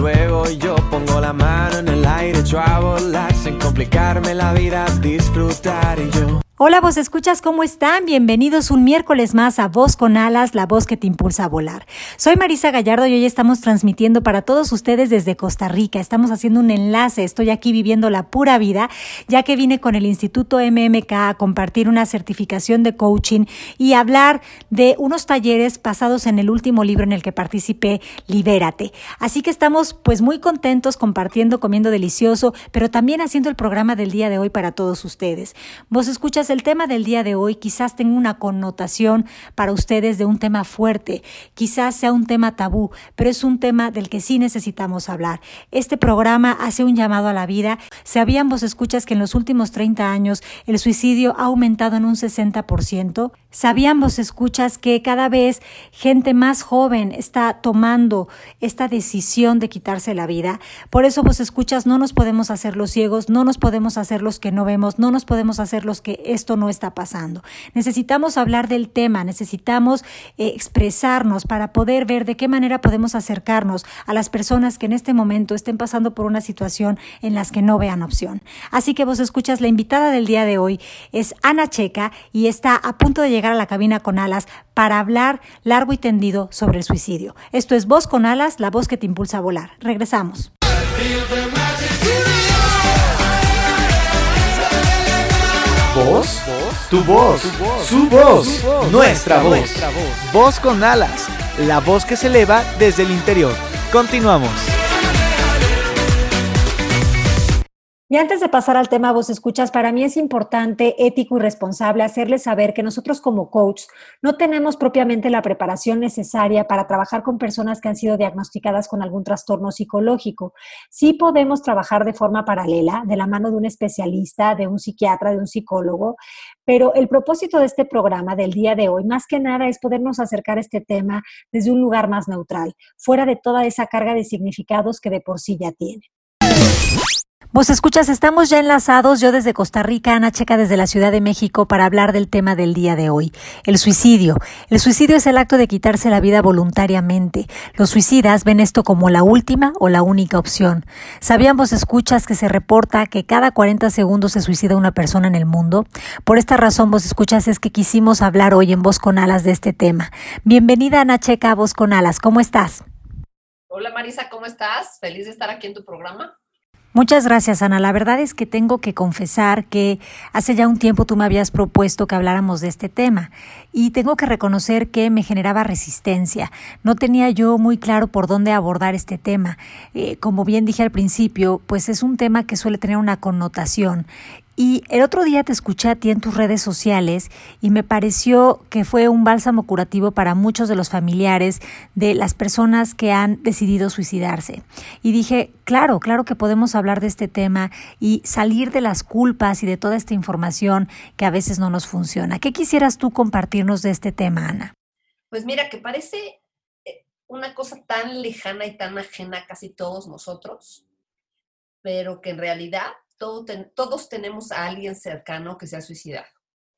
luego yo pongo la mano en el aire, echo a volar sin complicarme la vida, disfrutar y yo. Hola, vos escuchas, ¿cómo están? Bienvenidos un miércoles más a Voz con Alas, la voz que te impulsa a volar. Soy Marisa Gallardo y hoy estamos transmitiendo para todos ustedes desde Costa Rica. Estamos haciendo un enlace, estoy aquí viviendo la pura vida, ya que vine con el Instituto MMK a compartir una certificación de coaching y hablar de unos talleres basados en el último libro en el que participé, Libérate. Así que estamos pues muy contentos compartiendo, comiendo delicioso, pero también haciendo el programa del día de hoy para todos ustedes. Vos escuchas el tema del día de hoy quizás tenga una connotación para ustedes de un tema fuerte, quizás sea un tema tabú, pero es un tema del que sí necesitamos hablar. Este programa hace un llamado a la vida. ¿Sabían vos escuchas que en los últimos 30 años el suicidio ha aumentado en un 60%? ¿Sabían vos escuchas que cada vez gente más joven está tomando esta decisión de quitarse la vida? Por eso vos escuchas no nos podemos hacer los ciegos, no nos podemos hacer los que no vemos, no nos podemos hacer los que esto no está pasando. Necesitamos hablar del tema, necesitamos eh, expresarnos para poder ver de qué manera podemos acercarnos a las personas que en este momento estén pasando por una situación en las que no vean opción. Así que vos escuchas, la invitada del día de hoy es Ana Checa y está a punto de llegar a la cabina con alas para hablar largo y tendido sobre el suicidio. Esto es Voz con alas, la voz que te impulsa a volar. Regresamos. Voz, tu voz, su voz, nuestra voz. Voz con alas, la voz que se eleva desde el interior. Continuamos. Y antes de pasar al tema vos escuchas, para mí es importante, ético y responsable hacerles saber que nosotros como coach no tenemos propiamente la preparación necesaria para trabajar con personas que han sido diagnosticadas con algún trastorno psicológico. Sí podemos trabajar de forma paralela, de la mano de un especialista, de un psiquiatra, de un psicólogo, pero el propósito de este programa del día de hoy, más que nada, es podernos acercar a este tema desde un lugar más neutral, fuera de toda esa carga de significados que de por sí ya tiene. Vos escuchas, estamos ya enlazados, yo desde Costa Rica, Ana Checa desde la Ciudad de México, para hablar del tema del día de hoy, el suicidio. El suicidio es el acto de quitarse la vida voluntariamente. Los suicidas ven esto como la última o la única opción. ¿Sabían vos escuchas que se reporta que cada 40 segundos se suicida una persona en el mundo? Por esta razón vos escuchas es que quisimos hablar hoy en Voz con Alas de este tema. Bienvenida Ana Checa a Voz con Alas, ¿cómo estás? Hola Marisa, ¿cómo estás? Feliz de estar aquí en tu programa. Muchas gracias, Ana. La verdad es que tengo que confesar que hace ya un tiempo tú me habías propuesto que habláramos de este tema y tengo que reconocer que me generaba resistencia. No tenía yo muy claro por dónde abordar este tema. Eh, como bien dije al principio, pues es un tema que suele tener una connotación y el otro día te escuché a ti en tus redes sociales y me pareció que fue un bálsamo curativo para muchos de los familiares de las personas que han decidido suicidarse. Y dije, claro, claro que podemos hablar de este tema y salir de las culpas y de toda esta información que a veces no nos funciona. ¿Qué quisieras tú compartirnos de este tema, Ana? Pues mira, que parece eh, una cosa tan lejana y tan ajena a casi todos nosotros, pero que en realidad todos tenemos a alguien cercano que se ha suicidado.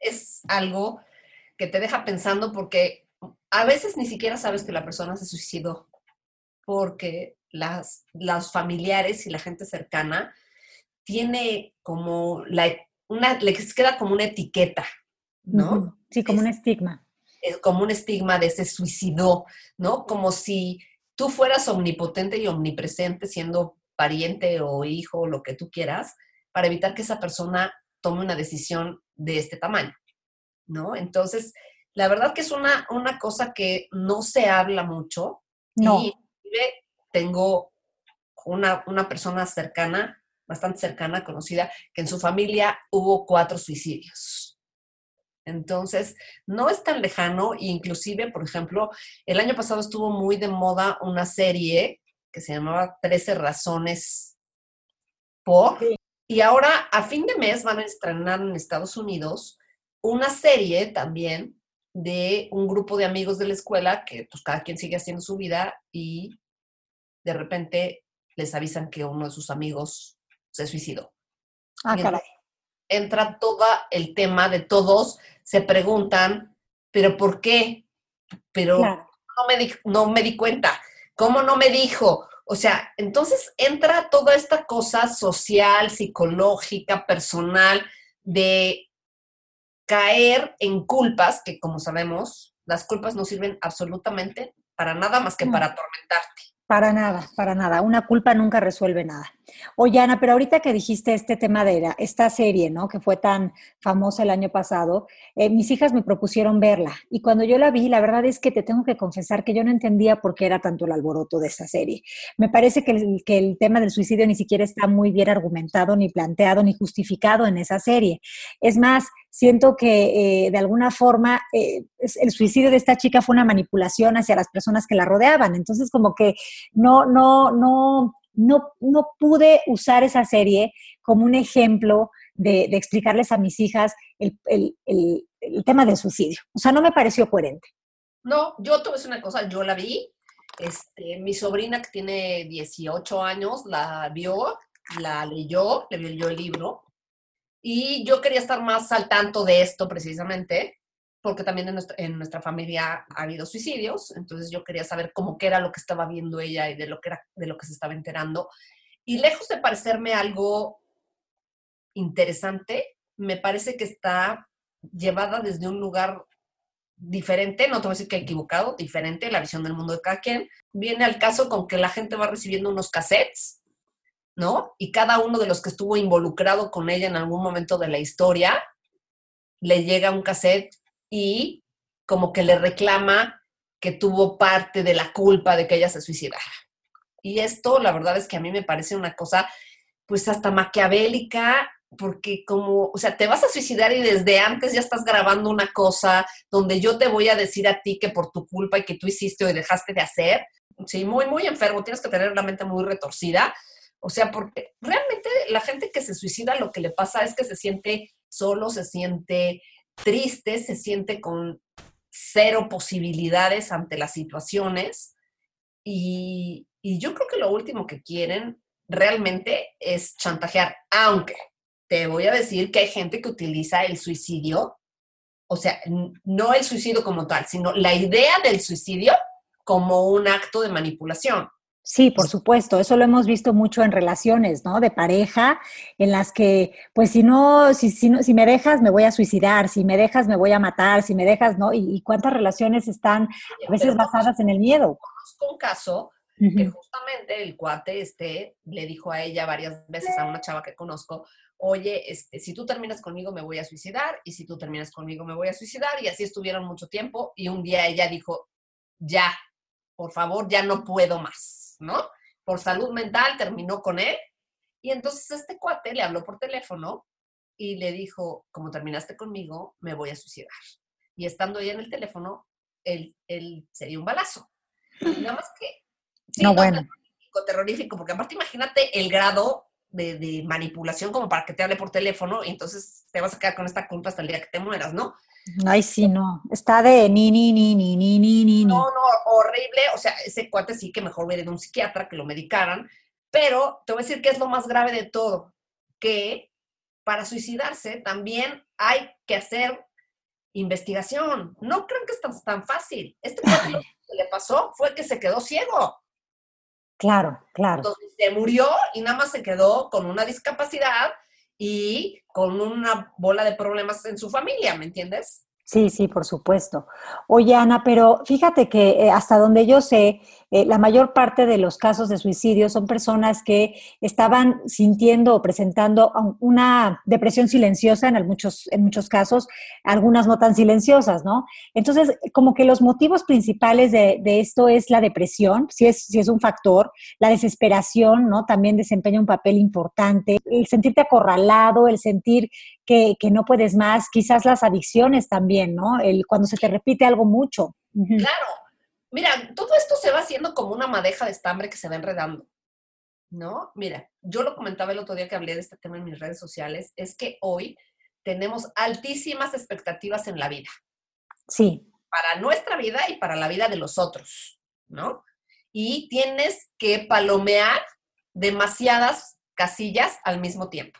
Es algo que te deja pensando porque a veces ni siquiera sabes que la persona se suicidó, porque las, las familiares y la gente cercana tiene como la, una, le queda como una etiqueta, ¿no? Sí, como un estigma. Es como un estigma de ese suicidó, ¿no? Como si tú fueras omnipotente y omnipresente siendo pariente o hijo, lo que tú quieras, para evitar que esa persona tome una decisión de este tamaño, ¿no? Entonces, la verdad que es una, una cosa que no se habla mucho. No. Y tengo una, una persona cercana, bastante cercana, conocida, que en su familia hubo cuatro suicidios. Entonces, no es tan lejano, inclusive, por ejemplo, el año pasado estuvo muy de moda una serie que se llamaba 13 razones por, y ahora, a fin de mes, van a estrenar en Estados Unidos una serie también de un grupo de amigos de la escuela que pues cada quien sigue haciendo su vida y de repente les avisan que uno de sus amigos se suicidó. Ah, caray. Entra todo el tema de todos, se preguntan, pero ¿por qué? Pero no, me di, no me di cuenta. ¿Cómo no me dijo? O sea, entonces entra toda esta cosa social, psicológica, personal, de caer en culpas, que como sabemos, las culpas no sirven absolutamente para nada más que para atormentarte. Para nada, para nada. Una culpa nunca resuelve nada. Oye, Ana, pero ahorita que dijiste este tema de esta serie, ¿no? Que fue tan famosa el año pasado, eh, mis hijas me propusieron verla. Y cuando yo la vi, la verdad es que te tengo que confesar que yo no entendía por qué era tanto el alboroto de esa serie. Me parece que el, que el tema del suicidio ni siquiera está muy bien argumentado, ni planteado, ni justificado en esa serie. Es más, siento que eh, de alguna forma eh, el suicidio de esta chica fue una manipulación hacia las personas que la rodeaban. Entonces, como que no, no, no, no, no pude usar esa serie como un ejemplo de, explicarles a mis hijas el, tema del suicidio. O sea, no me pareció coherente. No, yo te una cosa, yo la vi. Este, mi sobrina que tiene 18 años la vio, la leyó, le leyó el libro y yo quería estar más al tanto de esto precisamente, porque también en nuestra, familia ha habido suicidios, entonces yo quería saber cómo era lo que estaba viendo ella y de lo que era, de lo que se estaba enterando. Y lejos de parecerme algo interesante, me parece que está llevada desde un lugar diferente, no te voy a decir que equivocado, diferente, la visión del mundo de cada quien. Viene al caso con que la gente va recibiendo unos cassettes ¿no? Y cada uno de los que estuvo involucrado con ella en algún momento de la historia, le llega un cassette y como que le reclama que tuvo parte de la culpa de que ella se suicidara. Y esto, la verdad es que a mí me parece una cosa, pues hasta maquiavélica, porque como, o sea, te vas a suicidar y desde antes ya estás grabando una cosa donde yo te voy a decir a ti que por tu culpa y que tú hiciste o dejaste de hacer. Sí, muy, muy enfermo, tienes que tener la mente muy retorcida o sea, porque realmente la gente que se suicida lo que le pasa es que se siente solo, se siente triste, se siente con cero posibilidades ante las situaciones. Y, yo creo que lo último que quieren realmente es chantajear, aunque te voy a decir que hay gente que utiliza el suicidio, o sea, no el suicidio como tal, sino la idea del suicidio como un acto de manipulación. Sí, por supuesto, eso lo hemos visto mucho en relaciones, ¿no? De pareja, en las que, pues si no, si, si, no, si me dejas, me voy a suicidar, si me dejas, me voy a matar, si me dejas, ¿no? Y, cuántas relaciones están a veces basadas en el miedo. Conozco un caso que justamente el cuate este le dijo a ella varias veces a una chava que conozco, oye, este, si tú terminas conmigo me voy a suicidar y si tú terminas conmigo me voy a suicidar y así estuvieron mucho tiempo y un día ella dijo, ya, por favor, ya no puedo más, ¿no? Por salud mental terminó con él. Y entonces este cuate le habló por teléfono y le dijo, como terminaste conmigo, me voy a suicidar. Y estando ahí en el teléfono, él, él sería un balazo. nada más que... no, bueno. Terrorífico, terrorífico, porque aparte imagínate el grado de, de, manipulación como para que te hable por teléfono y entonces te vas a quedar con esta culpa hasta el día que te mueras, ¿no? Ay, sí, no. Está de ni, ni, ni, ni, ni, ni, ni. No, no, horrible. O sea, ese cuate sí que mejor hubiera ido a un psiquiatra que lo medicaran. Pero te voy a decir que es lo más grave de todo, que para suicidarse también hay que hacer investigación. No creo que es tan, tan fácil. Este cuate lo que le pasó fue que se quedó ciego. Claro, claro. Entonces se murió y nada más se quedó con una discapacidad y con una bola de problemas en su familia, ¿me entiendes? Sí, sí, por supuesto. Oye, Ana, pero fíjate que eh, hasta donde yo sé, eh, la mayor parte de los casos de suicidio son personas que estaban sintiendo o presentando una depresión silenciosa en muchos, en muchos casos, algunas no tan silenciosas, ¿no? Entonces, como que los motivos principales de, esto es la depresión, si es, si es un factor, la desesperación, ¿no? También desempeña un papel importante, el sentirte acorralado, el sentir que, que no puedes más, quizás las adicciones también, ¿no? El, cuando se te repite algo mucho. Claro, Mira, todo esto se va haciendo como una madeja de estambre que se va enredando, ¿no? Mira, yo lo comentaba el otro día que hablé de este tema en mis redes sociales, es que hoy tenemos altísimas expectativas en la vida. Sí. Para nuestra vida y para la vida de los otros, ¿no? Y tienes que palomear demasiadas casillas al mismo tiempo.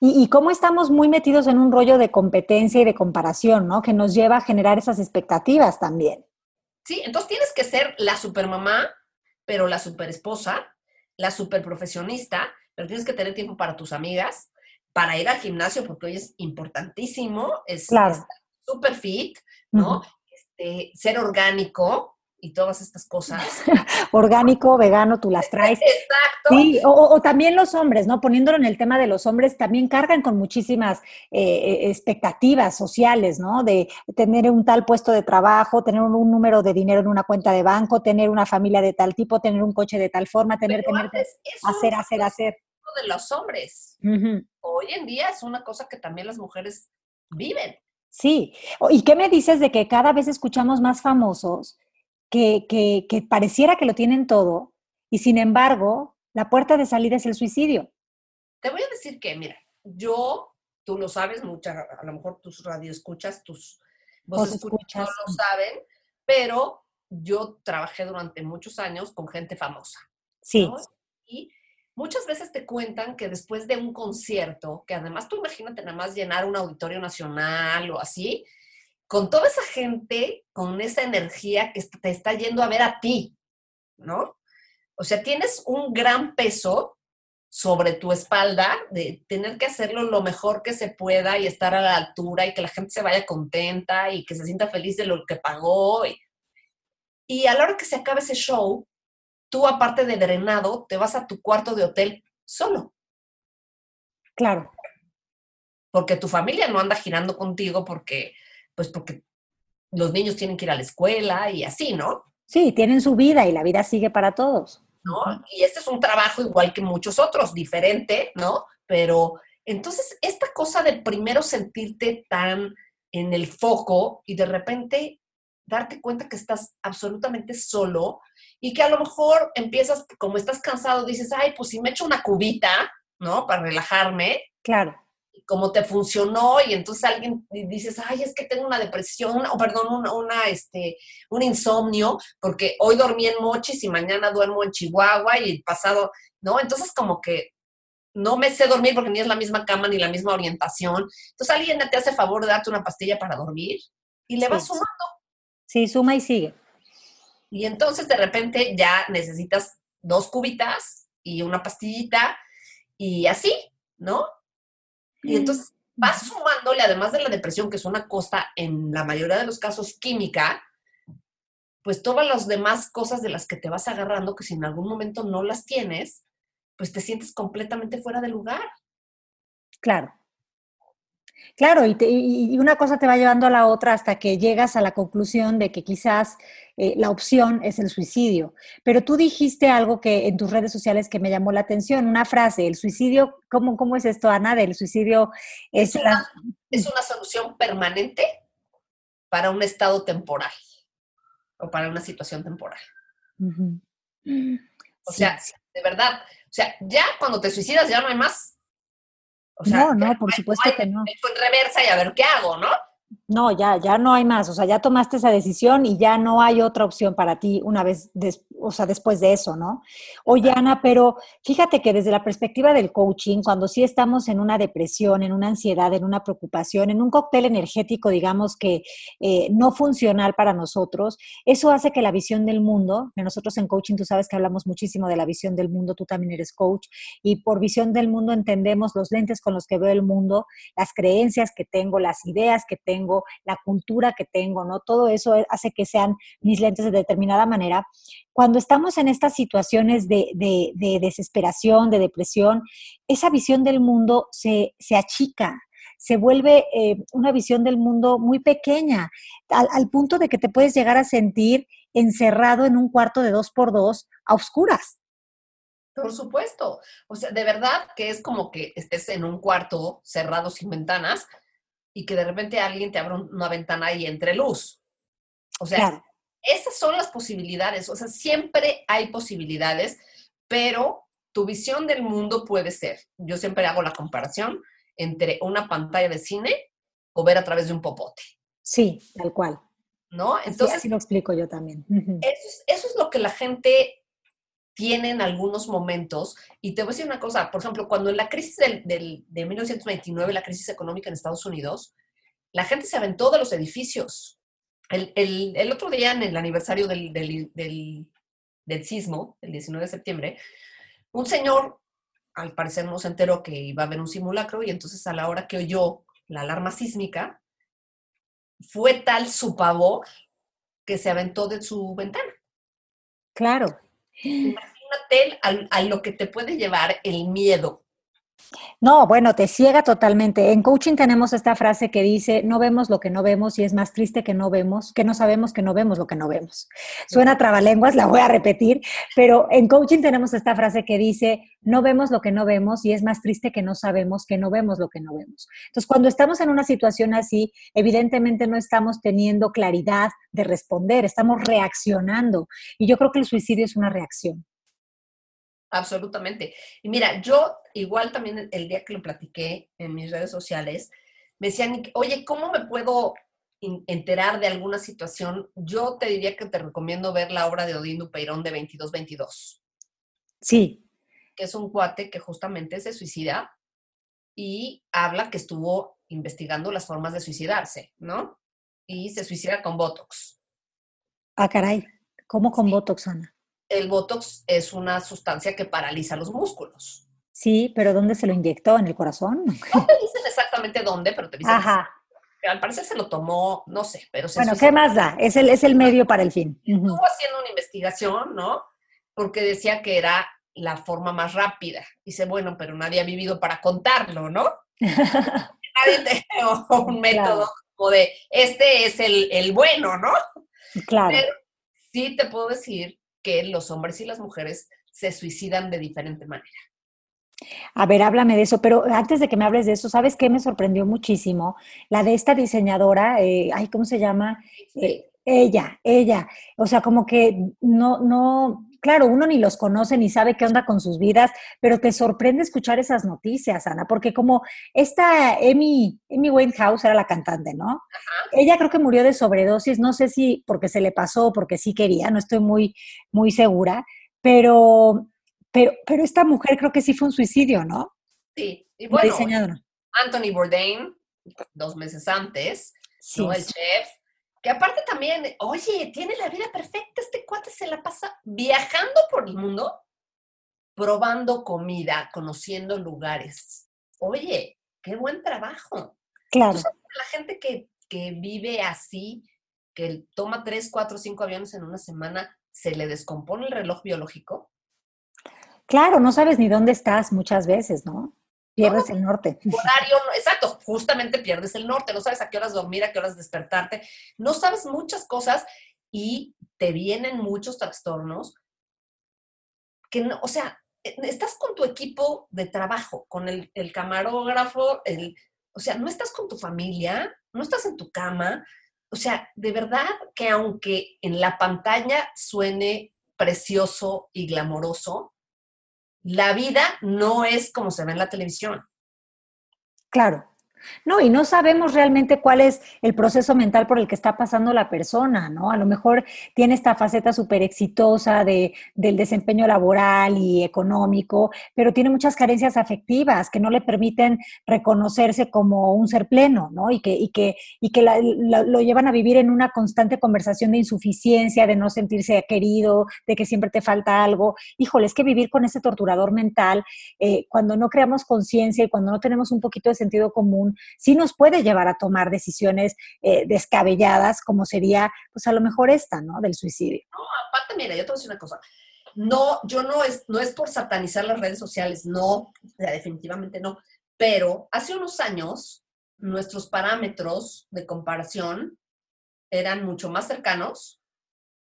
Y, y, cómo estamos muy metidos en un rollo de competencia y de comparación, ¿no? Que nos lleva a generar esas expectativas también. Sí, entonces tienes que ser la supermamá, pero la superesposa, la superprofesionista, pero tienes que tener tiempo para tus amigas, para ir al gimnasio, porque hoy es importantísimo, es claro. super fit, ¿no? Uh -huh. este, ser orgánico, y todas estas cosas. Orgánico, vegano, tú las traes. Exacto. Sí, o, o, también los hombres, ¿no? Poniéndolo en el tema de los hombres, también cargan con muchísimas eh, expectativas sociales, ¿no? De tener un tal puesto de trabajo, tener un, un, número de dinero en una cuenta de banco, tener una familia de tal tipo, tener un coche de tal forma, tener, Pero tener, hacer, hacer, hacer. De los hombres. Uh -huh. Hoy en día es una cosa que también las mujeres viven. Sí. ¿Y qué me dices de que cada vez escuchamos más famosos que, que, que, pareciera que lo tienen todo y sin embargo la puerta de salida es el suicidio. Te voy a decir que, mira, yo, tú lo sabes, mucha, a lo mejor tus radioescuchas, tus vos escuchas, no lo saben, pero yo trabajé durante muchos años con gente famosa. Sí. ¿no? Y muchas veces te cuentan que después de un concierto, que además tú imagínate nada más llenar un auditorio nacional o así, con toda esa gente, con esa energía que te está yendo a ver a ti, ¿no? O sea, tienes un gran peso sobre tu espalda de tener que hacerlo lo mejor que se pueda y estar a la altura y que la gente se vaya contenta y que se sienta feliz de lo que pagó. Y, y a la hora que se acabe ese show, tú aparte de drenado, te vas a tu cuarto de hotel solo. Claro. Porque tu familia no anda girando contigo porque pues porque los niños tienen que ir a la escuela y así, ¿no? Sí, tienen su vida y la vida sigue para todos. ¿No? Y este es un trabajo igual que muchos otros, diferente, ¿no? Pero entonces, esta cosa de primero sentirte tan en el foco y de repente darte cuenta que estás absolutamente solo y que a lo mejor empiezas, como estás cansado, dices, ay, pues si me echo una cubita, ¿no? Para relajarme. Claro cómo te funcionó y entonces alguien dices, ay, es que tengo una depresión, o perdón, una, una, este, un insomnio, porque hoy dormí en Mochis y mañana duermo en Chihuahua y el pasado, ¿no? Entonces como que no me sé dormir porque ni es la misma cama ni la misma orientación. Entonces alguien te hace favor de darte una pastilla para dormir y le sí. vas sumando. Sí, suma y sigue. Y entonces de repente ya necesitas dos cubitas y una pastillita y así, ¿no? Y entonces vas sumándole, además de la depresión, que es una cosa en la mayoría de los casos química, pues todas las demás cosas de las que te vas agarrando, que si en algún momento no las tienes, pues te sientes completamente fuera de lugar. Claro. Claro, y, te, y, una cosa te va llevando a la otra hasta que llegas a la conclusión de que quizás eh, la opción es el suicidio. Pero tú dijiste algo que en tus redes sociales que me llamó la atención, una frase, el suicidio, ¿cómo, cómo es esto, Ana? Del suicidio es, es, una, es una solución permanente para un estado temporal o para una situación temporal. Uh -huh. O sea, de verdad, o sea, ya cuando te suicidas ya no hay más. O sea, no, no, por supuesto que no. en reversa y a ver qué hago, ¿no? No, ya, ya no hay más. O sea, ya tomaste esa decisión y ya no hay otra opción para ti una vez, des, o sea, después de eso, ¿no? Oye, Ana, pero fíjate que desde la perspectiva del coaching, cuando sí estamos en una depresión, en una ansiedad, en una preocupación, en un cóctel energético, digamos que eh, no funcional para nosotros, eso hace que la visión del mundo, que nosotros en coaching, tú sabes que hablamos muchísimo de la visión del mundo, tú también eres coach, y por visión del mundo entendemos los lentes con los que veo el mundo, las creencias que tengo, las ideas que tengo, la cultura que tengo, ¿no? Todo eso hace que sean mis lentes de determinada manera. Cuando estamos en estas situaciones de, de, de desesperación, de depresión, esa visión del mundo se, se achica, se vuelve eh, una visión del mundo muy pequeña, al, punto de que te puedes llegar a sentir encerrado en un cuarto de dos por dos a oscuras. Por supuesto. O sea, de verdad que es como que estés en un cuarto cerrado sin ventanas y que de repente alguien te abra una ventana y entre luz. O sea, claro. esas son las posibilidades. O sea, siempre hay posibilidades, pero tu visión del mundo puede ser, yo siempre hago la comparación, entre una pantalla de cine o ver a través de un popote. Sí, tal cual. ¿No? Entonces, así lo explico yo también. eso, es, lo que la gente tiene en algunos momentos. Y te voy a decir una cosa, por ejemplo, cuando en la crisis del, de 1929, la crisis económica en Estados Unidos, la gente se aventó de los edificios. El, otro día, en el aniversario del, del, del, sismo, el 19 de septiembre, un señor, al parecer no se enteró que iba a haber un simulacro y entonces a la hora que oyó la alarma sísmica, fue tal su pavor que se aventó de su ventana. Claro. Imagínate a lo que te puede llevar el miedo. No, bueno, te ciega totalmente. En coaching tenemos esta frase que dice, no vemos lo que no vemos y es más triste que no vemos, que no sabemos que no vemos lo que no vemos. Suena trabalenguas, la voy a repetir, pero en coaching tenemos esta frase que dice, no vemos lo que no vemos y es más triste que no sabemos que no vemos lo que no vemos. Entonces, cuando estamos en una situación así, evidentemente no estamos teniendo claridad de responder, estamos reaccionando. Y yo creo que el suicidio es una reacción. Absolutamente. Y mira, yo igual también el día que lo platiqué en mis redes sociales, me decían, oye, ¿cómo me puedo enterar de alguna situación? Yo te diría que te recomiendo ver la obra de Odín Dupeirón de 2222. Sí. Que es un cuate que justamente se suicida y habla que estuvo investigando las formas de suicidarse, ¿no? Y se suicida con Botox. Ah, caray. ¿Cómo con Botox, Ana? El Botox es una sustancia que paraliza los músculos. Sí, pero ¿dónde se lo inyectó? ¿En el corazón? No te dicen exactamente dónde, pero te dicen. Ajá. al parecer se lo tomó, no sé, pero se Bueno, ¿qué más da? Es el, es el medio para el fin. Estuvo haciendo una investigación, ¿no? Porque decía que era la forma más rápida. Dice, bueno, pero nadie ha vivido para contarlo, ¿no? nadie te un método como de, este es el, el bueno, ¿no? Claro. Pero sí te puedo decir que los hombres y las mujeres se suicidan de diferente manera. A ver, háblame de eso, pero antes de que me hables de eso, ¿sabes qué me sorprendió muchísimo? La de esta diseñadora, eh, ay, ¿cómo se llama? Eh, ella, ella, o sea, como que no, no, claro, uno ni los conoce ni sabe qué onda con sus vidas, pero te sorprende escuchar esas noticias, Ana, porque como esta Amy, Amy Winehouse era la cantante, ¿no? Ella creo que murió de sobredosis, no sé si porque se le pasó, porque sí quería, no estoy muy, muy segura, pero, pero, pero esta mujer creo que sí fue un suicidio, ¿no? Sí, y bueno, Anthony Bourdain, dos meses antes, ¿no? el chef, que aparte también, oye, tiene la vida perfecta, este cuate se la pasa viajando por el mundo, probando comida, conociendo lugares. Oye, qué buen trabajo. Claro. la gente que, que vive así, que toma tres, cuatro, cinco aviones en una semana, ¿se le descompone el reloj biológico? Claro, no sabes ni dónde estás muchas veces, ¿no? Pierdes el norte. Horario, exacto, justamente pierdes el norte, no sabes a qué horas dormir, a qué horas despertarte, no sabes muchas cosas y te vienen muchos trastornos que no, o sea, e, estás con tu equipo de trabajo, con el, el camarógrafo, el, o sea, no estás con tu familia, no estás en tu cama, o sea, de verdad que aunque en la pantalla suene precioso y glamoroso, la vida no es como se ve en la televisión. Claro. No, y no sabemos realmente cuál es el proceso mental por el que está pasando la persona, ¿no? A lo mejor tiene esta faceta súper exitosa de, del desempeño laboral y económico, pero tiene muchas carencias afectivas que no le permiten reconocerse como un ser pleno, ¿no? Y que, y que, y que lo llevan a vivir en una constante conversación de insuficiencia, de no sentirse querido, de que siempre te falta algo. Híjole, es que vivir con ese torturador mental, eh, cuando no creamos conciencia y cuando no tenemos un poquito de sentido común, sí nos puede llevar a tomar decisiones eh, descabelladas, como sería, pues a lo mejor esta, ¿no? Del suicidio. No, aparte, mira, yo te voy a decir una cosa. No, yo no es, no es por satanizar las redes sociales, no, definitivamente no. Pero hace unos años, nuestros parámetros de comparación eran mucho más cercanos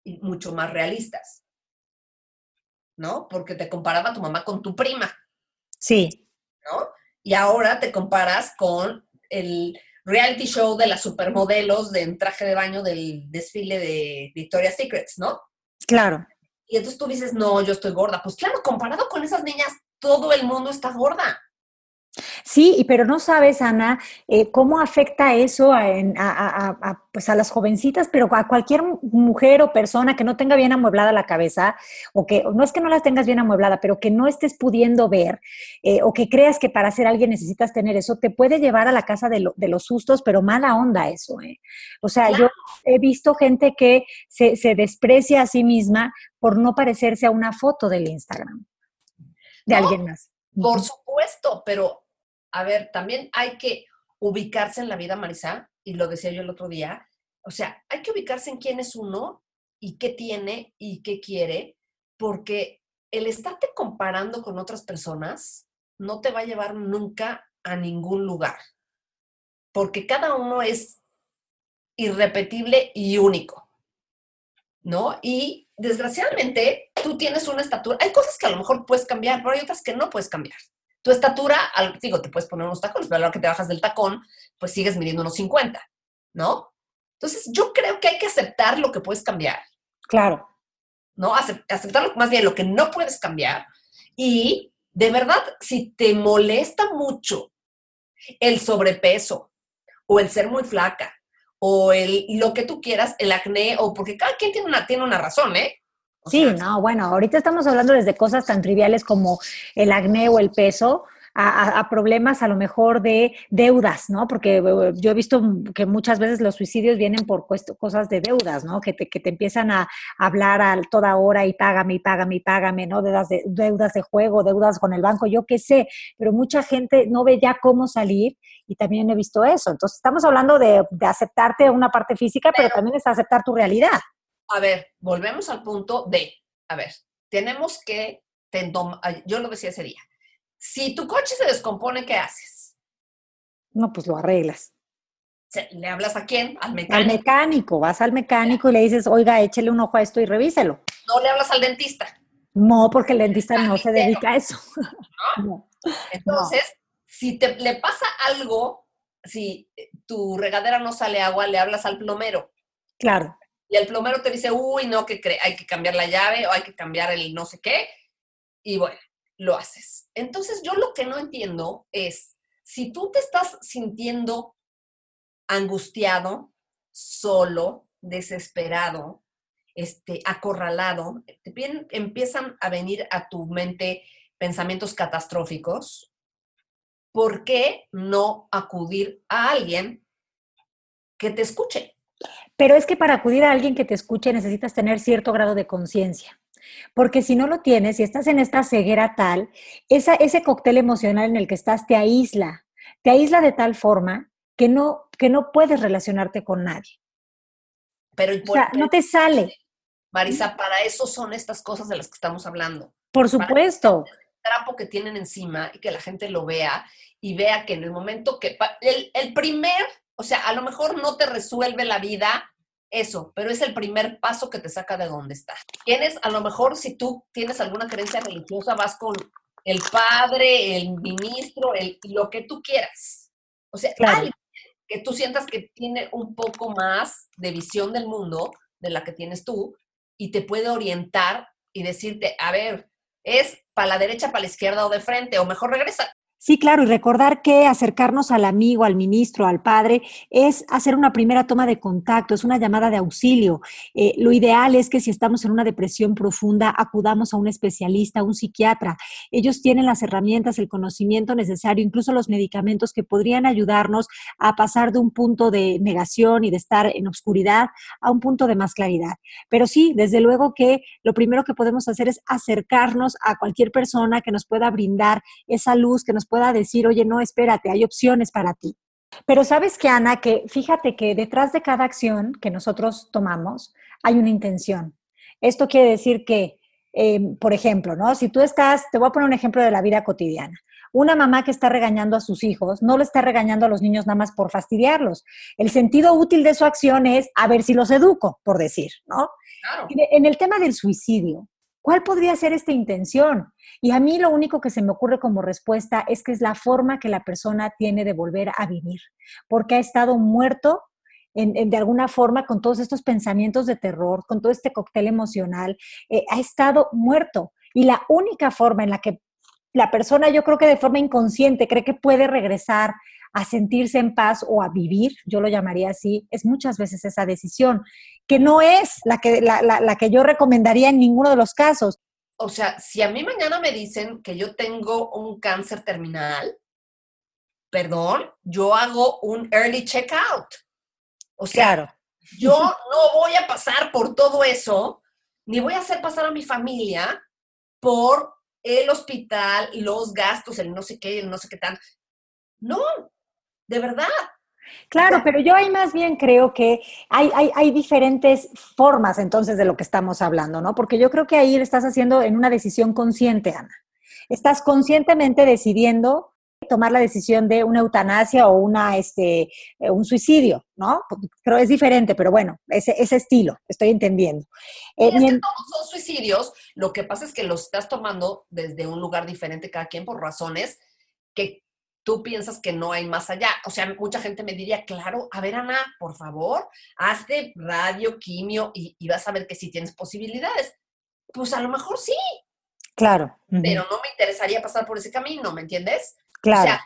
y mucho más realistas. ¿No? Porque te comparaba tu mamá con tu prima. Sí. ¿No? Y ahora te comparas con el reality show de las supermodelos de en traje de baño del desfile de Victoria's Secrets, ¿no? Claro. Y entonces tú dices, no, yo estoy gorda. Pues claro, comparado con esas niñas, todo el mundo está gorda. Sí, y pero no sabes, Ana, eh, cómo afecta eso a, pues a las jovencitas, pero a cualquier mujer o persona que no tenga bien amueblada la cabeza, o que no es que no las tengas bien amueblada, pero que no estés pudiendo ver, eh, o que creas que para ser alguien necesitas tener eso, te puede llevar a la casa de, los sustos, pero mala onda eso. ¿eh? O sea, yo he visto gente que se, se, desprecia a sí misma por no parecerse a una foto del Instagram de alguien más. Por supuesto, pero a ver, también hay que ubicarse en la vida, Marisa, y lo decía yo el otro día, o sea, hay que ubicarse en quién es uno y qué tiene y qué quiere, porque el estarte comparando con otras personas no te va a llevar nunca a ningún lugar, porque cada uno es irrepetible y único, ¿no? Y desgraciadamente tú tienes una estatura, hay cosas que a lo mejor puedes cambiar, pero hay otras que no puedes cambiar. Tu estatura, digo, te puedes poner unos tacones, pero a la hora que te bajas del tacón, pues sigues midiendo unos 50, ¿no? Entonces, yo creo que hay que aceptar lo que puedes cambiar. Claro. ¿No? Aceptar más bien lo que no puedes cambiar. Y de verdad, si te molesta mucho el sobrepeso o el ser muy flaca o el, lo que tú quieras, el acné, o porque cada quien tiene una, tiene una razón, ¿eh? Sí, no, bueno, ahorita estamos hablando desde cosas tan triviales como el acné o el peso, a, problemas a lo mejor de deudas, ¿no? Porque eh, yo he visto que muchas veces los suicidios vienen por cosas de deudas, ¿no? Que te, que te empiezan a hablar a toda hora y págame y págame y págame, ¿no? Deudas de, deudas de juego, deudas con el banco, yo qué sé, pero mucha gente no ve ya cómo salir y también he visto eso. Entonces, estamos hablando de, de aceptarte una parte física, pero también es aceptar tu realidad a ver, volvemos al punto de, a ver, tenemos que, yo lo decía ese día, si tu coche se descompone, ¿qué haces? No, pues lo arreglas. ¿Le hablas a quién? Al mecánico. Al mecánico, vas al mecánico y le dices, oiga, échele un ojo a esto y revíselo. No le hablas al dentista. No, porque el dentista no se dedica a eso. ¿No? Entonces, si te, le pasa algo, si tu regadera no sale agua, le hablas al plomero. Claro y el plomero te dice, uy, no, que hay que cambiar la llave o hay que cambiar el no sé qué, y bueno, lo haces. Entonces yo lo que no entiendo es, si tú te estás sintiendo angustiado, solo, desesperado, este, acorralado, empiezan a venir a tu mente pensamientos catastróficos, ¿por qué no acudir a alguien que te escuche? Pero es que para acudir a alguien que te escuche necesitas tener cierto grado de conciencia. Porque si no lo tienes, si estás en esta ceguera tal, esa, ese cóctel emocional en el que estás te aísla. Te aísla de tal forma que no, que no puedes relacionarte con nadie. Pero o sea, no te sale. Marisa, para eso son estas cosas de las que estamos hablando. Por supuesto. el trapo que tienen encima y que la gente lo vea y vea que en el momento que el, el primer, o sea, a lo mejor no te resuelve la vida eso, pero es el primer paso que te saca de donde estás. Tienes, a lo mejor, si tú tienes alguna creencia religiosa, vas con el padre, el ministro, el, lo que tú quieras. O sea, alguien que tú sientas que tiene un poco más de visión del mundo de la que tienes tú y te puede orientar y decirte, a ver, es para la derecha, para la izquierda o de frente, o mejor regresa, Sí, claro, y recordar que acercarnos al amigo, al ministro, al padre, es hacer una primera toma de contacto, es una llamada de auxilio. Eh, lo ideal es que si estamos en una depresión profunda, acudamos a un especialista, a un psiquiatra. Ellos tienen las herramientas, el conocimiento necesario, incluso los medicamentos que podrían ayudarnos a pasar de un punto de negación y de estar en oscuridad a un punto de más claridad. Pero sí, desde luego que lo primero que podemos hacer es acercarnos a cualquier persona que nos pueda brindar esa luz, que nos pueda decir, oye, no, espérate, hay opciones para ti. Pero sabes que, Ana, que fíjate que detrás de cada acción que nosotros tomamos hay una intención. Esto quiere decir que, em, por ejemplo, ¿no? Si tú estás, te voy a poner un ejemplo de la vida cotidiana. Una mamá que está regañando a sus hijos no lo está regañando a los niños nada más por fastidiarlos. El sentido útil de su acción es a ver si los educo, por decir, ¿no? En el tema del suicidio, ¿Cuál podría ser esta intención? Y a mí lo único que se me ocurre como respuesta es que es la forma que la persona tiene de volver a vivir, porque ha estado muerto de alguna forma con todos estos pensamientos de terror, con todo este cóctel emocional, eh, ha estado muerto. Y la única forma en la que la persona yo creo que de forma inconsciente cree que puede regresar a sentirse en paz o a vivir, yo lo llamaría así, es muchas veces esa decisión, que no es la que, la, la que yo recomendaría en ninguno de los casos. O sea, si a mí mañana me dicen que yo tengo un cáncer terminal, perdón, yo hago un early checkout. O sea, yo no voy a pasar por todo eso, ni voy a hacer pasar a mi familia por el hospital, los gastos, el no sé qué, el no sé qué tan. No, de verdad. Claro, pero yo ahí más bien creo que hay, hay, hay, diferentes formas entonces de lo que estamos hablando, ¿no? Porque yo creo que ahí lo estás haciendo en una decisión consciente, Ana. Estás conscientemente decidiendo tomar la decisión de una eutanasia o una, este, eh, un suicidio, ¿no? Creo es diferente, pero bueno, ese, ese estilo, estoy entendiendo. Eh, es que todos son suicidios, lo que pasa es que los estás tomando desde un lugar diferente cada quien por razones que tú piensas que no hay más allá. O sea, mucha gente me diría, claro, a ver, Ana, por favor, hazte radio, quimio y, vas a ver que sí tienes posibilidades. Pues a lo mejor sí. Claro. Pero no me interesaría pasar por ese camino, ¿me entiendes? Claro. O sea,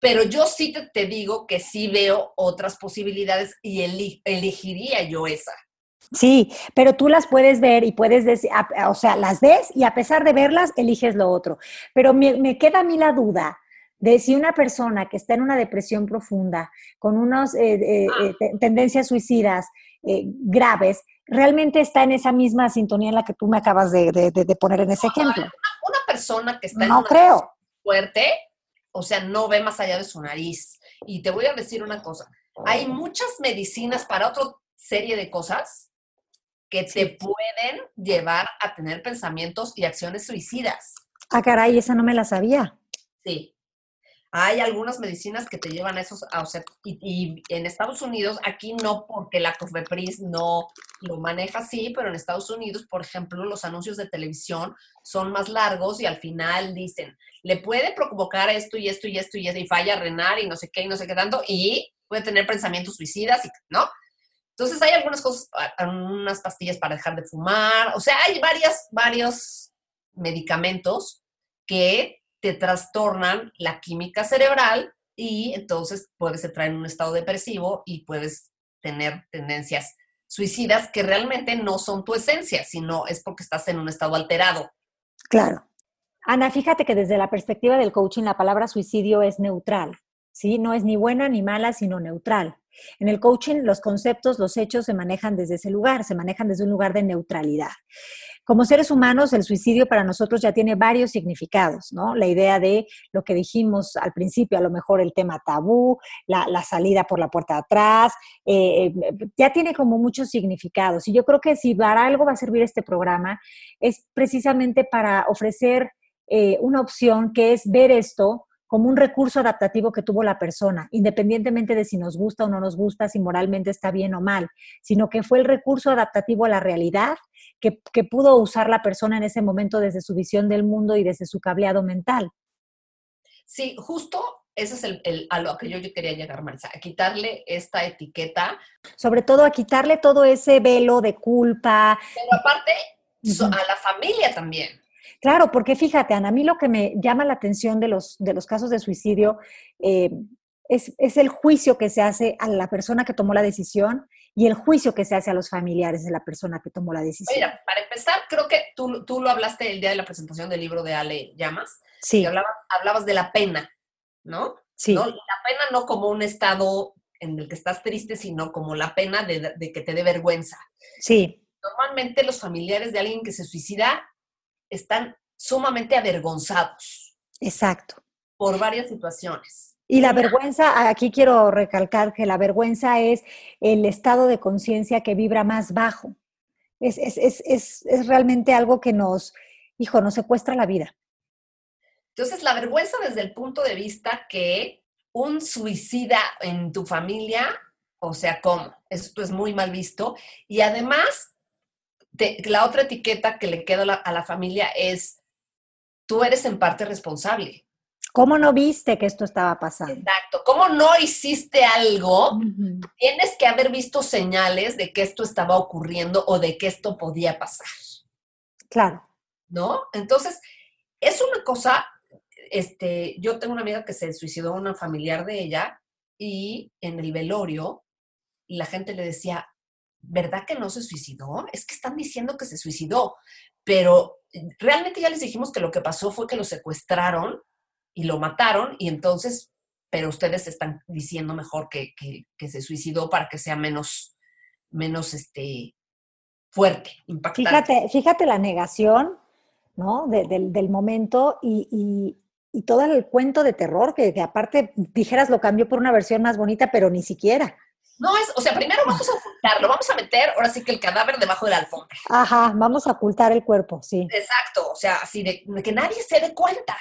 pero yo sí te, digo que sí veo otras posibilidades y elegiría yo esa. Sí, pero tú las puedes ver y puedes decir, o sea, las ves y a pesar de verlas, eliges lo otro. Pero me, me queda a mí la duda de si una persona que está en una depresión profunda, con unas eh, eh, ah. eh, tendencias suicidas graves, realmente está en esa misma sintonía en la que tú me acabas de, poner en ese ejemplo. Una, persona que está no en creo. fuerte, o sea, no ve más allá de su nariz. Y te voy a decir una cosa, hay muchas medicinas para otra serie de cosas que te pueden llevar a tener pensamientos y acciones suicidas. Ah, caray, esa no me la sabía. Sí, hay algunas medicinas que te llevan a esos, o sea, y, en Estados Unidos, aquí no porque la COFEPRIS no lo maneja así, pero en Estados Unidos, por ejemplo, los anuncios de televisión son más largos y al final dicen, le puede provocar esto y esto y esto y esto, y falla renal y no sé qué y no sé qué tanto, y puede tener pensamientos suicidas, ¿no? Entonces hay algunas cosas, unas pastillas para dejar de fumar, o sea, hay varias, varios medicamentos que te trastornan la química cerebral y entonces puedes entrar en un estado depresivo y puedes tener tendencias suicidas que realmente no son tu esencia, sino es porque estás en un estado alterado. Claro. Ana, fíjate que desde la perspectiva del coaching la palabra suicidio es neutral, ¿sí? No es ni buena ni mala, sino neutral. En el coaching los conceptos, los hechos se manejan desde ese lugar, se manejan desde un lugar de neutralidad. Como seres humanos, el suicidio para nosotros ya tiene varios significados, ¿no? La idea de lo que dijimos al principio, a lo mejor el tema tabú, la, salida por la puerta de atrás, eh, eh, ya tiene como muchos significados. Y yo creo que si para algo va a servir este programa, es precisamente para ofrecer eh, una opción que es ver esto como un recurso adaptativo que tuvo la persona, independientemente de si nos gusta o no nos gusta, si moralmente está bien o mal, sino que fue el recurso adaptativo a la realidad que, pudo usar la persona en ese momento desde su visión del mundo y desde su cableado mental. Sí, justo ese es el, a lo que yo, quería llegar, Marisa, a quitarle esta etiqueta. Sobre todo a quitarle todo ese velo de culpa. Pero aparte, a la familia también. Claro, porque fíjate, Ana, a mí lo que me llama la atención de los, de los casos de suicidio eh, es, el juicio que se hace a la persona que tomó la decisión y el juicio que se hace a los familiares de la persona que tomó la decisión. Mira, para empezar, creo que tú, tú lo hablaste el día de la presentación del libro de Ale Llamas. Sí. hablabas, de la pena, ¿no? Sí. La pena no como un estado en el que estás triste, sino como la pena de, de que te dé vergüenza. Sí. Normalmente los familiares de alguien que se suicida están sumamente avergonzados. Exacto. Por varias situaciones. Y la vergüenza, aquí quiero recalcar que la vergüenza es el estado de conciencia que vibra más bajo. Es, es, realmente algo que nos, hijo, nos secuestra la vida. Entonces, la vergüenza desde el punto de vista que un suicida en tu familia, o sea, ¿cómo? Esto es muy mal visto. Y además, la otra etiqueta que le queda a la, familia es, tú eres en parte responsable. ¿Cómo no viste que esto estaba pasando? Exacto. ¿Cómo no hiciste algo? Tienes que haber visto señales de que esto estaba ocurriendo o de que esto podía pasar. Claro. ¿No? Entonces, es una cosa, este, yo tengo una amiga que se suicidó, una familiar de ella, y en el velorio la gente le decía, ¿verdad que no se suicidó? Es que están diciendo que se suicidó, pero realmente ya les dijimos que lo que pasó fue que lo secuestraron y lo mataron y entonces, pero ustedes están diciendo mejor que, que, se suicidó para que sea menos, menos este, fuerte, impactante. Fíjate, fíjate la negación, ¿no? del, momento y, y, todo el cuento de terror que, que aparte dijeras lo cambió por una versión más bonita, pero ni siquiera. No es, o sea, primero vamos a ocultarlo, vamos a meter ahora sí que el cadáver debajo de la alfombra. Ajá, vamos a ocultar el cuerpo, sí. Exacto, o sea, así de, que nadie se dé cuenta.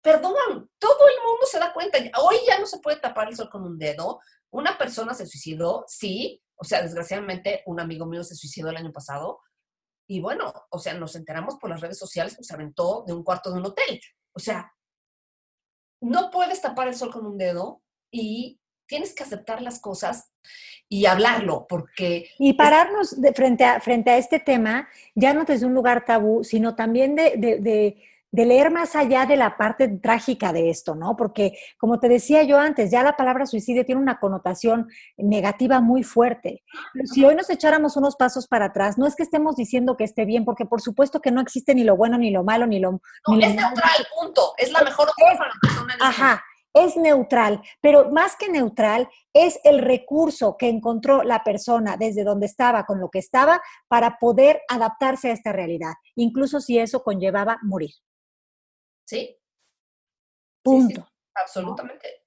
Perdón, todo el mundo se da cuenta. Hoy ya no se puede tapar el sol con un dedo. Una persona se suicidó, sí. O sea, desgraciadamente un amigo mío se suicidó el año pasado. Y bueno, o sea, nos enteramos por las redes sociales que se aventó de un cuarto de un hotel. O sea, no puedes tapar el sol con un dedo y tienes que aceptar las cosas y hablarlo, porque... Y pararnos de frente, a, frente a este tema, ya no desde un lugar tabú, sino también de, de, de, leer más allá de la parte trágica de esto, ¿no? Porque, como te decía yo antes, ya la palabra suicidio tiene una connotación negativa muy fuerte. si hoy nos echáramos unos pasos para atrás, no es que estemos diciendo que esté bien, porque por supuesto que no existe ni lo bueno, ni lo malo, ni lo... No, es neutral, punto. Es la mejor opción para la persona. Ajá es neutral, pero más que neutral es el recurso que encontró la persona desde donde estaba, con lo que estaba, para poder adaptarse a esta realidad, incluso si eso conllevaba morir. Sí. Punto. absolutamente.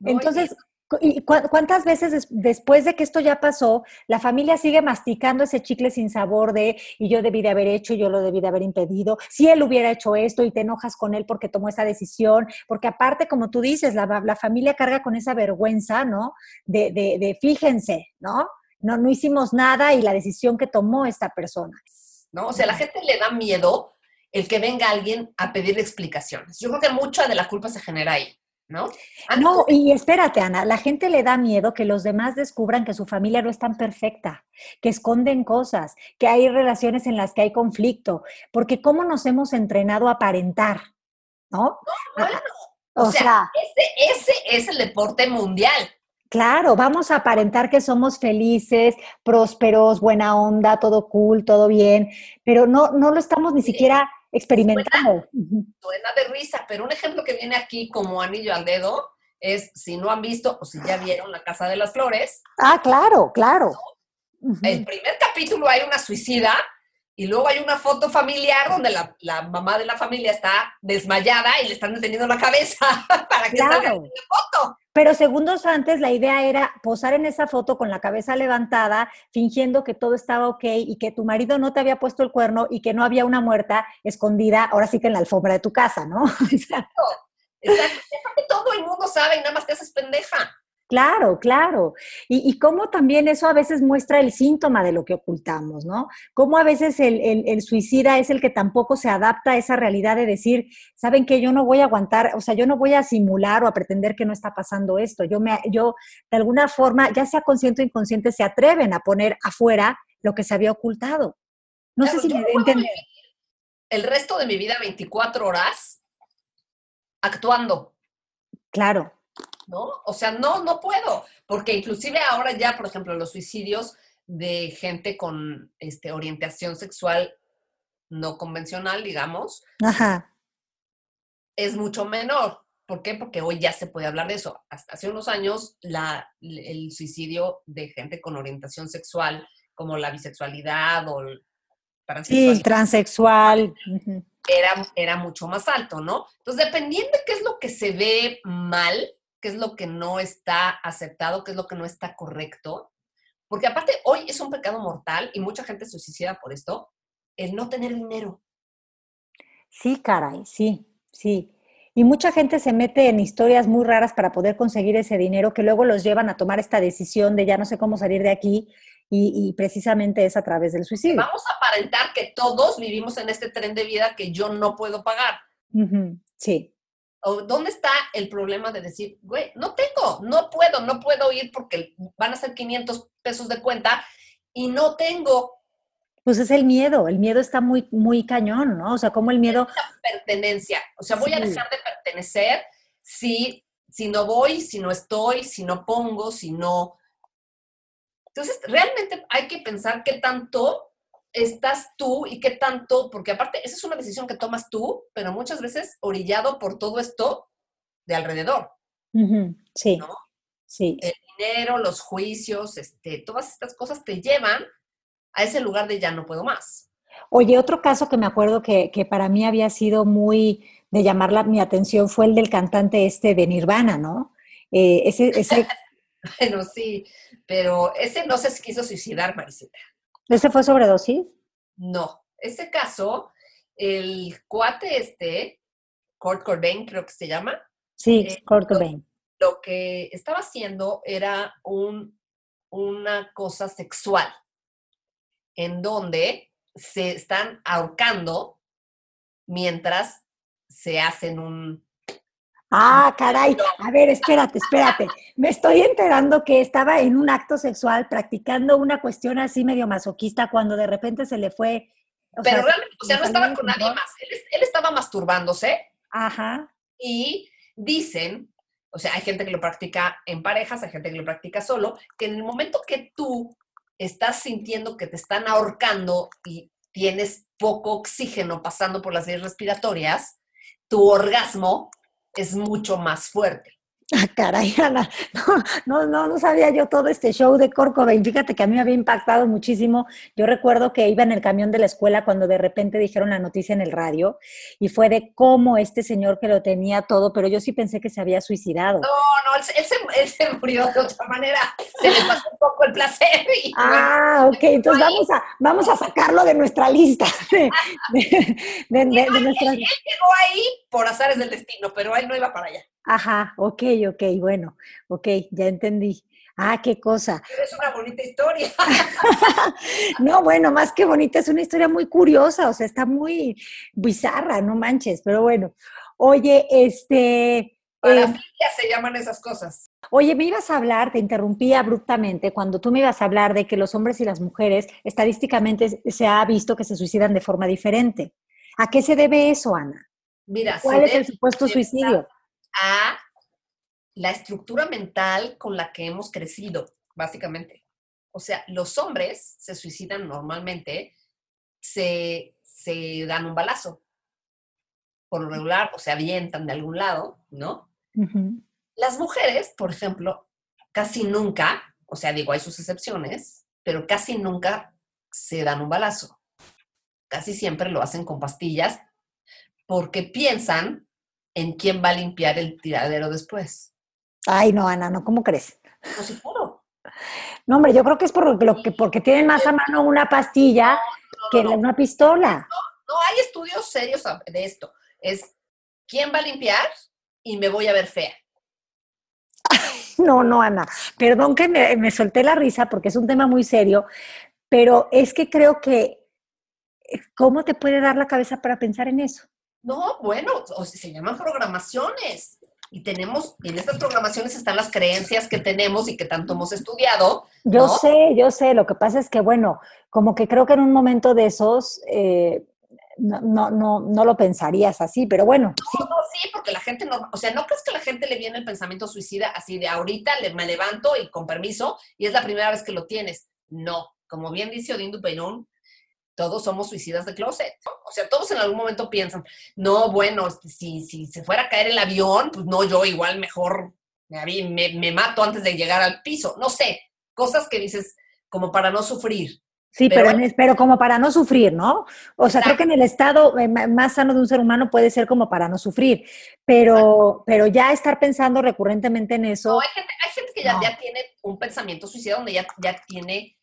Entonces, ¿Y cuántas veces después de que esto ya pasó, la familia sigue masticando ese chicle sin sabor de, y yo debí de haber hecho, yo lo debí de haber impedido, si él hubiera hecho esto y te enojas con él porque tomó esa decisión, porque aparte, como tú dices, la, la familia carga con esa vergüenza, ¿no? De, de, de, fíjense, ¿no? ¿no? No hicimos nada y la decisión que tomó esta persona. ¿No? O sea, la gente le da miedo el que venga alguien a pedir explicaciones. Yo creo que mucha de la culpa se genera ahí. ¿No? no, y espérate, Ana, la gente le da miedo que los demás descubran que su familia no es tan perfecta, que esconden cosas, que hay relaciones en las que hay conflicto, porque ¿cómo nos hemos entrenado a aparentar? ¿No? bueno, o, sea, ese, ese es el deporte mundial. Claro, vamos a aparentar que somos felices, prósperos, buena onda, todo cool, todo bien, pero no, no lo estamos ni siquiera experimentando. Suena, de risa, pero un ejemplo que viene aquí como anillo al dedo es si no han visto o si ya vieron La Casa de las Flores. Ah, claro, claro. El primer capítulo hay una suicida y luego hay una foto familiar donde la, la, mamá de la familia está desmayada y le están deteniendo la cabeza para que salga la foto. Pero segundos antes la idea era posar en esa foto con la cabeza levantada, fingiendo que todo estaba ok y que tu marido no te había puesto el cuerno y que no había una muerta escondida, ahora sí que en la alfombra de tu casa, ¿no? Exacto. Exacto. Todo el mundo sabe y nada más te haces pendeja. Claro, claro. Y, y, cómo también eso a veces muestra el síntoma de lo que ocultamos, ¿no? Cómo a veces el, suicida es el que tampoco se adapta a esa realidad de decir, saben que yo no voy a aguantar, o sea, yo no voy a simular o a pretender que no está pasando esto. Yo, me, yo de alguna forma, ya sea consciente o inconsciente, se atreven a poner afuera lo que se había ocultado. No sé si me entender. El resto de mi vida, 24 horas, actuando. Claro. ¿No? O sea, no, no puedo, porque inclusive ahora ya, por ejemplo, los suicidios de gente con este, orientación sexual no convencional, digamos, es mucho menor. ¿Por qué? Porque hoy ya se puede hablar de eso. Hasta hace unos años, la, el suicidio de gente con orientación sexual, como la bisexualidad o el Sí, transexual. Era, era mucho más alto, ¿no? Entonces, dependiendo de qué es lo que se ve mal, qué es lo que no está aceptado, qué es lo que no está correcto. Porque aparte, hoy es un pecado mortal y mucha gente se suicida por esto, el no tener dinero. Sí, caray, sí, sí. Y mucha gente se mete en historias muy raras para poder conseguir ese dinero que luego los llevan a tomar esta decisión de ya no sé cómo salir de aquí y, precisamente es a través del suicidio. Vamos a aparentar que todos vivimos en este tren de vida que yo no puedo pagar. Sí. ¿O dónde está el problema de decir, güey, no tengo, no puedo, no puedo ir porque van a ser 500 pesos de cuenta y no tengo? Pues es el miedo, el miedo está muy, muy cañón, ¿no? O sea, como el miedo... La pertenencia, o sea, voy a dejar de pertenecer si, si no voy, si no estoy, si no pongo, si no... Entonces, realmente hay que pensar qué tanto estás tú y qué tanto, porque aparte, esa es una decisión que tomas tú, pero muchas veces orillado por todo esto de alrededor, Sí, ¿no? sí. el dinero, los juicios, este, todas estas cosas te llevan a ese lugar de ya no puedo más. Oye, otro caso que me acuerdo que, que para mí había sido muy de llamar la- mi atención fue el del cantante este de Nirvana, ¿no? Eh, ese, ese, Bueno, sí, pero ese no se quiso suicidar, Marisita. Ese fue sobredosis. No, ese caso, el cuate este, Kurt Cobain creo que se llama, Sí, Eh, Kurt lo- lo que estaba haciendo era un, una cosa sexual, en donde se están ahorcando mientras se hacen un... Ah, caray. A ver, espérate, espérate. Me estoy enterando que estaba en un acto sexual practicando una cuestión así medio masoquista cuando de repente se le fue. o Pero sea, realmente, o sea, no estaba con nadie más, él, él estaba masturbándose Ajá. y dicen, o sea, hay gente que lo practica en parejas, hay gente que lo practica solo, que en el momento que tú estás sintiendo que te están ahorcando y tienes poco oxígeno pasando por las vías respiratorias, tu orgasmo es mucho más fuerte. Ah, caray, Ana. No, no, no, no sabía yo todo este show de Kurt Cobain. Fíjate que a mí me había impactado muchísimo. Yo recuerdo que iba en el camión de la escuela cuando de repente dijeron la noticia en el radio y fue de cómo este señor que lo tenía todo, pero yo sí pensé que se había suicidado. No, no, él, se- él se, él se murió de otra manera, se le pasó un poco el placer y Ah, ok, entonces vamos a, vamos a sacarlo de nuestra lista. De, de- nuestras- llegó ahí por azares del destino, pero él no iba para allá. Ajá, ok, ok, bueno, ok, ya entendí. Ah, qué cosa. Pero es una bonita historia. No, bueno, más que bonita, es una historia muy curiosa, o sea, está muy bizarra, no manches, pero bueno. Oye, este, eh, Parafilia se llaman esas cosas. oye, me ibas a hablar, te interrumpí abruptamente cuando tú me ibas a hablar de que los hombres y las mujeres estadísticamente se ha visto que se suicidan de forma diferente. ¿A qué se debe eso, Ana? Mira, ¿Cuál es el debe supuesto suicidio? A la estructura mental con la que hemos crecido, básicamente. O sea, los hombres se suicidan normalmente, se, se dan un balazo, por lo regular, o se avientan de algún lado, ¿no? Las mujeres, por ejemplo, casi nunca, o sea, digo, hay sus excepciones, pero casi nunca se dan un balazo. Casi siempre lo hacen con pastillas porque piensan en quién va a limpiar el tiradero después. Ay, no, Ana, no, ¿cómo crees? No sé, juro. No, hombre, yo creo que es por lo que, porque tienen más a mano una pastilla que no, una pistola. No hay estudios serios de esto. Es quién va a limpiar y me voy a ver fea. No, no, Ana. Perdón que me, me solté la risa porque es un tema muy serio, pero es que creo que, eh, ¿cómo te puede dar la cabeza para pensar en eso? No, bueno, o sea, se llaman programaciones. Y tenemos, y en estas programaciones están las creencias que tenemos y que tanto hemos estudiado. Yo sé, yo sé, lo que pasa es que, bueno, como que creo que en un momento de esos eh, no, no, no, no lo pensarías así, pero bueno, No, no, sí, porque la gente no, o sea, ¿no crees que a la gente le viene el pensamiento suicida así de ahorita le, me levanto y con permiso y es la primera vez que lo tienes? No, como bien dice Odín Dupeirón, todos somos suicidas de closet. ¿no? O sea, todos en algún momento piensan, no, bueno, si, si se fuera a caer el avión, pues no, yo igual mejor me, me, me mato antes de llegar al piso. No sé, cosas que dices como para no sufrir. Sí, Pero pero, en es- pero como para no sufrir, ¿no? O sea, creo que en el estado eh, más sano de un ser humano puede ser como para no sufrir, pero, pero ya estar pensando recurrentemente en No, eso, hay gente, hay gente que ya, No. ya tiene un pensamiento suicida donde ya, ya tiene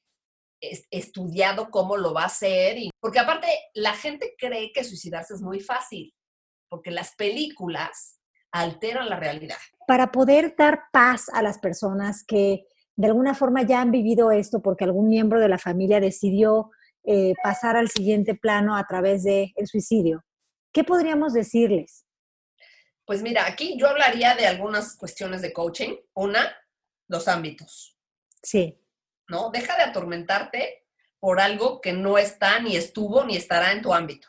estudiado cómo lo va a hacer. Y, porque aparte, la gente cree que suicidarse es muy fácil, porque las películas alteran la realidad. para poder dar paz a las personas que de alguna forma ya han vivido esto porque algún miembro de la familia decidió eh, pasar al siguiente plano a través del suicidio. ¿Qué podríamos decirles? Pues mira, aquí yo hablaría de algunas cuestiones de coaching. Una, los ámbitos, Sí, ¿no? Deja de atormentarte por algo que no está, ni estuvo, ni estará en tu ámbito.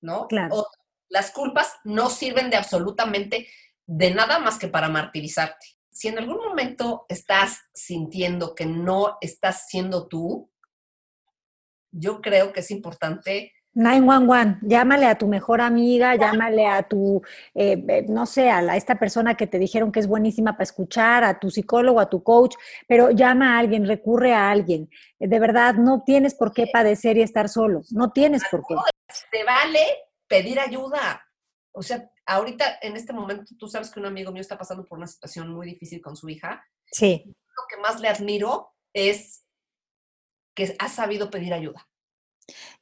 ¿No? Claro. las culpas no sirven de absolutamente de nada más que para martirizarte. Si en algún momento estás sintiendo que no estás siendo tú, yo creo que es importante 911, llámale a tu mejor amiga, llámale a tu, eh, eh, no sé, a, esta persona que te dijeron que es buenísima para escuchar, a tu psicólogo, a tu coach, pero llama a alguien, recurre a alguien. De verdad, no tienes por qué padecer y estar solo, no tienes por qué. Te vale pedir ayuda. O sea, ahorita en este momento tú sabes que un amigo mío está pasando por una situación muy difícil con su hija. Sí. Lo que más le admiro es que ha sabido pedir ayuda.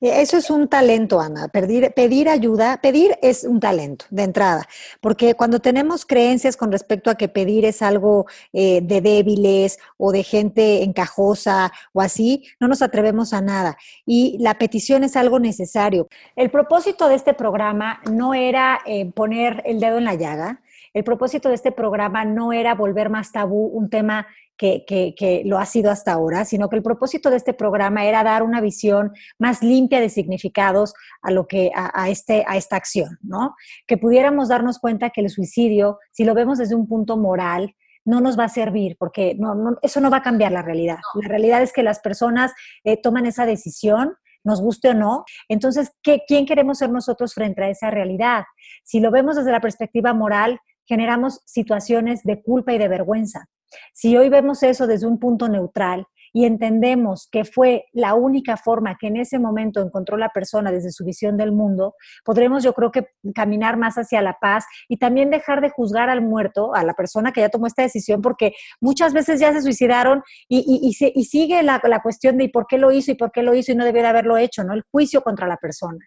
Eh, eso es un talento, Ana. Pedir, pedir, ayuda, pedir es un talento de entrada, porque cuando tenemos creencias con respecto a que pedir es algo eh, de débiles o de gente encajosa o así, no nos atrevemos a nada. Y la petición es algo necesario. El propósito de este programa no era eh, poner el dedo en la llaga. El propósito de este programa no era volver más tabú un tema que, lo ha sido hasta ahora, sino que el propósito de este programa era dar una visión más limpia de significados a lo que a, este, a esta acción, ¿no? Que pudiéramos darnos cuenta que el suicidio, si lo vemos desde un punto moral, no nos va a servir, porque no, eso no va a cambiar la realidad. La realidad es que las personas eh, toman esa decisión, nos guste o no. Entonces, ¿qué, ¿quién queremos ser nosotros frente a esa realidad? Si lo vemos desde la perspectiva moral, generamos situaciones de culpa y de vergüenza. Si hoy vemos eso desde un punto neutral y entendemos que fue la única forma que en ese momento encontró la persona desde su visión del mundo, podremos yo creo que caminar más hacia la paz y también dejar de juzgar al muerto, a la persona que ya tomó esta decisión, porque muchas veces ya se suicidaron y, sigue la, cuestión de ¿y por qué lo hizo y por qué lo hizo y no debió haberlo hecho, ¿no? El juicio contra la persona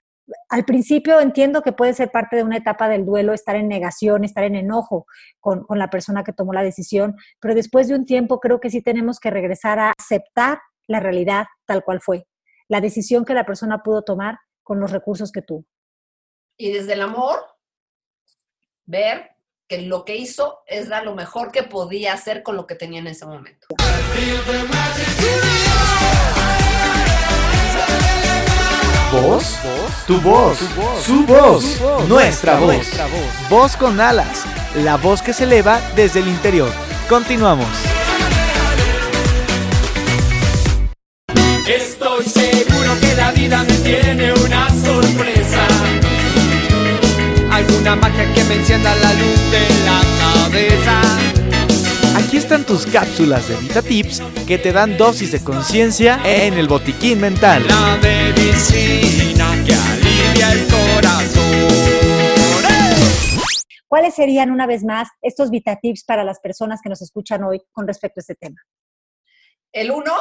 al principio entiendo que puede ser parte de una etapa del duelo estar en negación, estar en enojo con, la persona que tomó la decisión, pero después de un tiempo creo que sí tenemos que regresar a aceptar la realidad tal cual fue, la decisión que la persona pudo tomar con los recursos que tuvo. Y desde el amor, ver que lo que hizo es lo mejor que podía hacer con lo que tenía en ese momento. ¿Voz? Tu voz, su voz, nuestra voz. Voz con alas, la voz que se eleva desde el interior. Continuamos. Estoy seguro que la vida me tiene una sorpresa. Alguna magia que me encienda la luz de la cabeza. Aquí están tus cápsulas de Vita Tips que te dan dosis de conciencia en el botiquín mental. La medicina que alivia el corazón. ¿Cuáles serían una vez más estos Vita Tips para las personas que nos escuchan hoy con respecto a este tema? El uno,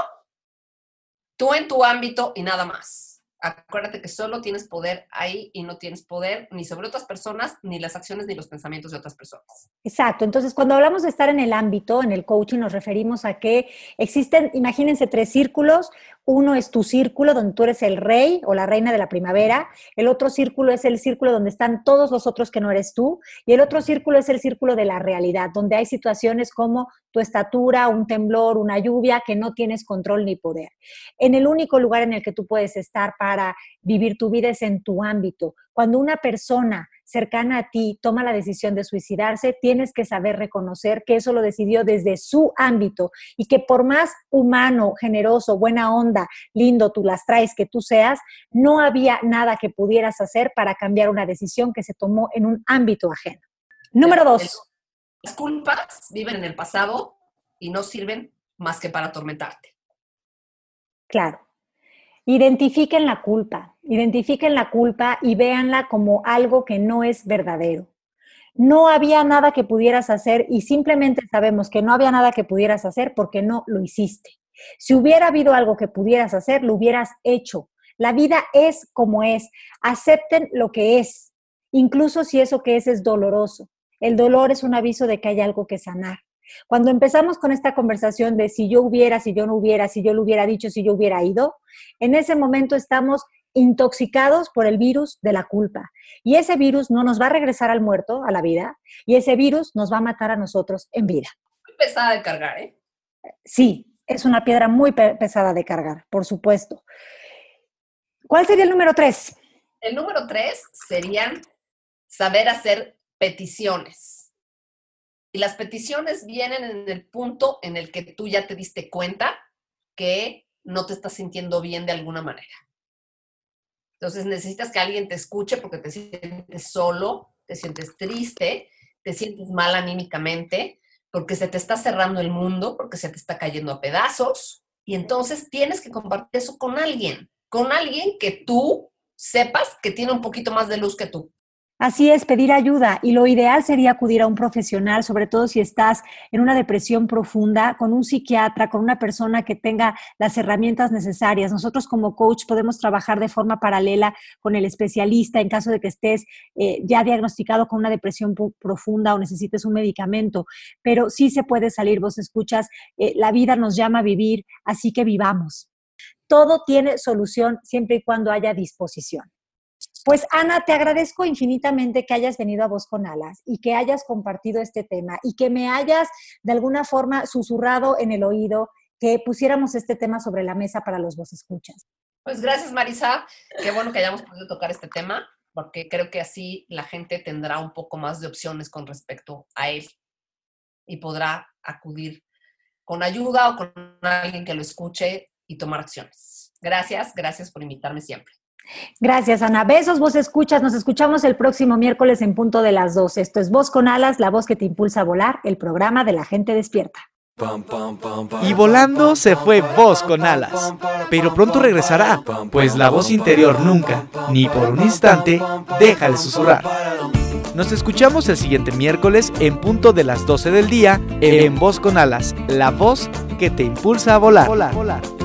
tú en tu ámbito y nada más acuérdate que solo tienes poder ahí y no tienes poder ni sobre otras personas, ni las acciones, ni los pensamientos de otras personas. Exacto. Entonces, cuando hablamos de estar en el ámbito, en el coaching, nos referimos a que existen, imagínense, tres círculos. Uno es tu círculo, donde tú eres el rey o la reina de la primavera. El otro círculo es el círculo donde están todos los otros que no eres tú. Y el otro círculo es el círculo de la realidad, donde hay situaciones como tu estatura, un temblor, una lluvia, que no tienes control ni poder. En el único lugar en el que tú puedes estar para vivir tu vida es en tu ámbito. Cuando una persona cercana a ti toma la decisión de suicidarse, tienes que saber reconocer que eso lo decidió desde su ámbito y que por más humano, generoso, buena onda, lindo tú las traes que tú seas, no había nada que pudieras hacer para cambiar una decisión que se tomó en un ámbito ajeno. Número dos. Las culpas viven en el pasado y no sirven más que para atormentarte. Claro. Identifiquen la culpa, identifiquen la culpa y véanla como algo que no es verdadero. No había nada que pudieras hacer y simplemente sabemos que no había nada que pudieras hacer porque no lo hiciste. Si hubiera habido algo que pudieras hacer, lo hubieras hecho. La vida es como es. Acepten lo que es, incluso si eso que es es doloroso. El dolor es un aviso de que hay algo que sanar. Cuando empezamos con esta conversación de si yo hubiera, si yo no hubiera, si yo lo hubiera dicho, si yo hubiera ido, en ese momento estamos intoxicados por el virus de la culpa. Y ese virus no nos va a regresar al muerto, a la vida, y ese virus nos va a matar a nosotros en vida. Muy pesada de cargar, ¿eh? Sí, Es una piedra muy pesada de cargar, por supuesto. ¿Cuál sería el número tres? El número tres serían saber hacer peticiones. Y las peticiones vienen en el punto en el que tú ya te diste cuenta que no te estás sintiendo bien de alguna manera. Entonces necesitas que alguien te escuche porque te sientes solo, te sientes triste, te sientes mal anímicamente, porque se te está cerrando el mundo, porque se te está cayendo a pedazos. Y entonces tienes que compartir eso con alguien, con alguien que tú sepas que tiene un poquito más de luz que tú. Así es, pedir ayuda y lo ideal sería acudir a un profesional, sobre todo si estás en una depresión profunda, con un psiquiatra, con una persona que tenga las herramientas necesarias. Nosotros como coach podemos trabajar de forma paralela con el especialista en caso de que estés eh, ya diagnosticado con una depresión profunda o necesites un medicamento, pero sí se puede salir, vos escuchas, eh, la vida nos llama a vivir, así que vivamos. Todo tiene solución siempre y cuando haya disposición. Pues Ana, te agradezco infinitamente que hayas venido a Voz con Alas y que hayas compartido este tema y que me hayas de alguna forma susurrado en el oído que pusiéramos este tema sobre la mesa para los vos escuchas. Pues gracias Marisa, qué bueno que hayamos podido tocar este tema porque creo que así la gente tendrá un poco más de opciones con respecto a él y podrá acudir con ayuda o con alguien que lo escuche y tomar acciones. Gracias, gracias por invitarme siempre. Gracias, Ana. Besos, vos escuchas. Nos escuchamos el próximo miércoles en punto de las 12. Esto es Voz con Alas, la voz que te impulsa a volar, el programa de la gente despierta. Y volando se fue Voz con Alas. Pero pronto regresará, pues la voz interior nunca, ni por un instante, deja de susurrar. Nos escuchamos el siguiente miércoles en punto de las 12 del día en Voz con Alas, la voz que te impulsa a volar. volar.